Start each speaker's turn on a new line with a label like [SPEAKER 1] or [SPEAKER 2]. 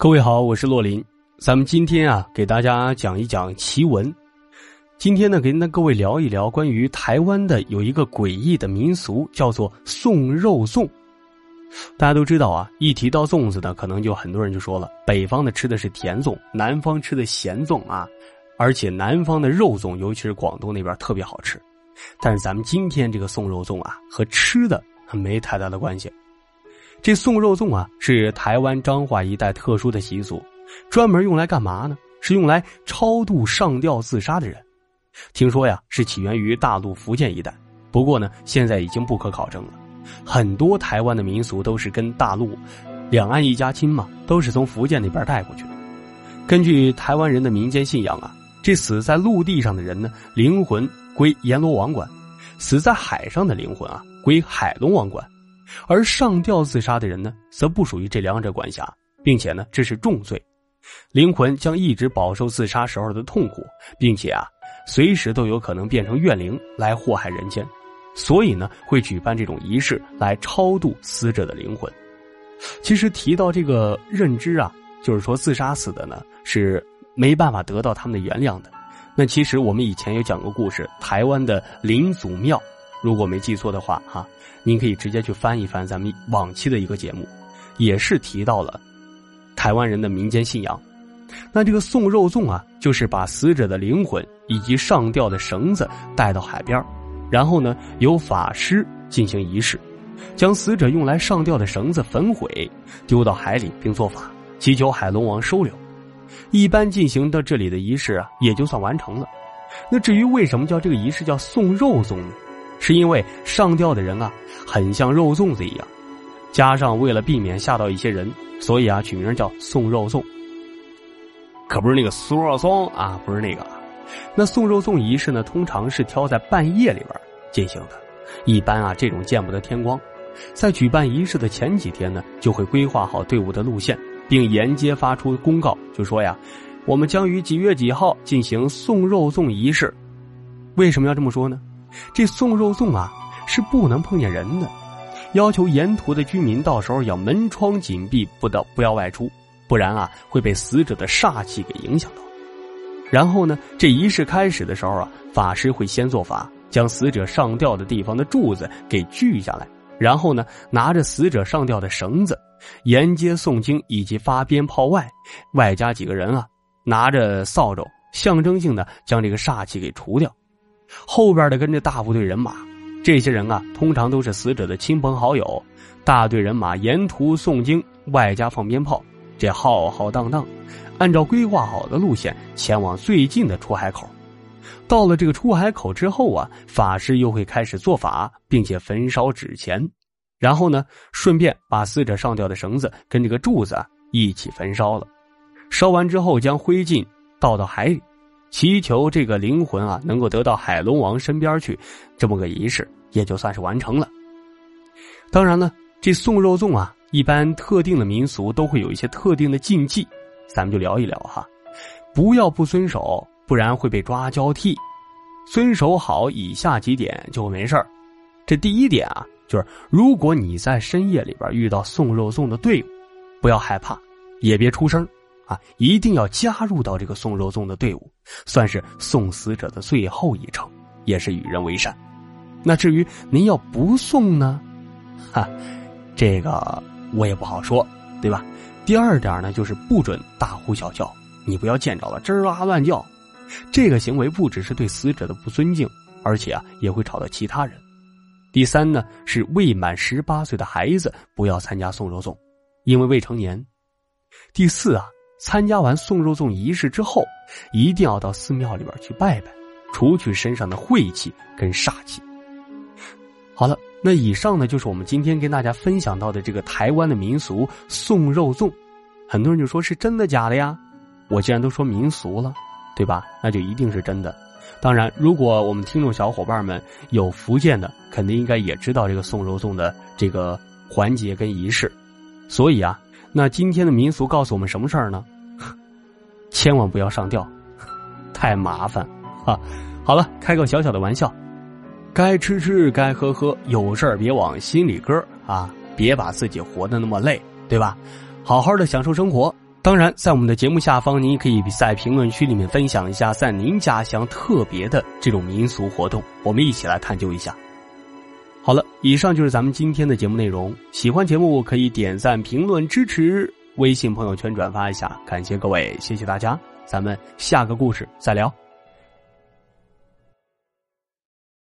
[SPEAKER 1] 各位好，我是洛林。咱们今天啊，给大家讲一讲奇闻。今天呢，跟那各位聊一聊关于台湾的有一个诡异的民俗，叫做送肉粽。大家都知道啊，一提到粽子呢，可能就很多人就说了，北方的吃的是甜粽，南方吃的咸粽啊。而且南方的肉粽，尤其是广东那边特别好吃。但是咱们今天这个送肉粽啊，和吃的没太大的关系。这送肉粽啊，是台湾彰化一带特殊的习俗，专门用来干嘛呢？是用来超度上吊自杀的人。听说呀，是起源于大陆福建一带，不过呢，现在已经不可考证了。很多台湾的民俗都是跟大陆两岸一家亲嘛，都是从福建那边带过去的。根据台湾人的民间信仰啊，这死在陆地上的人呢，灵魂归阎罗王管；死在海上的灵魂啊，归海龙王管。而上吊自杀的人呢，则不属于这两者管辖，并且呢，这是重罪，灵魂将一直饱受自杀时候的痛苦，并且啊，随时都有可能变成怨灵来祸害人间，所以呢，会举办这种仪式来超度死者的灵魂。其实提到这个认知啊，就是说自杀死的呢是没办法得到他们的原谅的。那其实我们以前有讲过故事，台湾的灵祖庙。如果没记错的话，哈，您可以直接去翻一翻咱们往期的一个节目，也是提到了台湾人的民间信仰。那这个送肉粽啊，就是把死者的灵魂以及上吊的绳子带到海边，然后呢，由法师进行仪式，将死者用来上吊的绳子焚毁，丢到海里，并做法，祈求海龙王收留。一般进行到这里的仪式啊，也就算完成了。那至于为什么叫这个仪式叫送肉粽呢？是因为上吊的人啊，很像肉粽子一样，加上为了避免吓到一些人，所以啊，取名叫送肉粽。可不是那个苏肉松啊，不是那个。那送肉粽仪式呢，通常是挑在半夜里边进行的，一般啊，这种见不得天光。在举办仪式的前几天呢，就会规划好队伍的路线，并沿街发出公告，就说呀，我们将于几月几号进行送肉粽仪式。为什么要这么说呢？这送肉粽啊，是不能碰见人的，要求沿途的居民到时候要门窗紧闭，不得不要外出，不然啊会被死者的煞气给影响到。然后呢，这仪式开始的时候啊，法师会先做法，将死者上吊的地方的柱子给锯下来，然后呢，拿着死者上吊的绳子，沿街诵经以及发鞭炮外，外加几个人啊，拿着扫帚，象征性的将这个煞气给除掉。后边的跟着大部队人马，这些人啊，通常都是死者的亲朋好友。大队人马沿途诵经，外加放鞭炮，这浩浩荡荡，按照规划好的路线前往最近的出海口。到了这个出海口之后啊，法师又会开始做法，并且焚烧纸钱，然后呢，顺便把死者上吊的绳子跟这个柱子一起焚烧了。烧完之后，将灰烬倒到海里。祈求这个灵魂啊，能够得到海龙王身边去，这么个仪式也就算是完成了。当然了，这送肉粽啊，一般特定的民俗都会有一些特定的禁忌，咱们就聊一聊哈。不要不遵守，不然会被抓交替。遵守好以下几点就没事这第一点啊，就是如果你在深夜里边遇到送肉粽的队伍，不要害怕，也别出声。啊，一定要加入到这个送肉粽的队伍，算是送死者的最后一程，也是与人为善。那至于您要不送呢，哈，这个我也不好说，对吧？第二点呢，就是不准大呼小叫，你不要见着了吱哇乱叫，这个行为不只是对死者的不尊敬，而且啊也会吵到其他人。第三呢，是未满十八岁的孩子不要参加送肉粽，因为未成年。第四啊。参加完送肉粽仪式之后，一定要到寺庙里边去拜拜，除去身上的晦气跟煞气。好了，那以上呢就是我们今天跟大家分享到的这个台湾的民俗送肉粽。很多人就说是真的假的呀？我既然都说民俗了，对吧？那就一定是真的。当然，如果我们听众小伙伴们有福建的，肯定应该也知道这个送肉粽的这个环节跟仪式。所以啊。那今天的民俗告诉我们什么事儿呢？千万不要上吊，太麻烦啊！好了，开个小小的玩笑，该吃吃，该喝喝，有事儿别往心里搁啊！别把自己活得那么累，对吧？好好的享受生活，当然，在我们的节目下方，您可以在评论区里面分享一下在您家乡特别的这种民俗活动，我们一起来探究一下。好了，以上就是咱们今天的节目内容。喜欢节目可以点赞、评论、支持，微信朋友圈转发一下，感谢各位，谢谢大家，咱们下个故事再聊。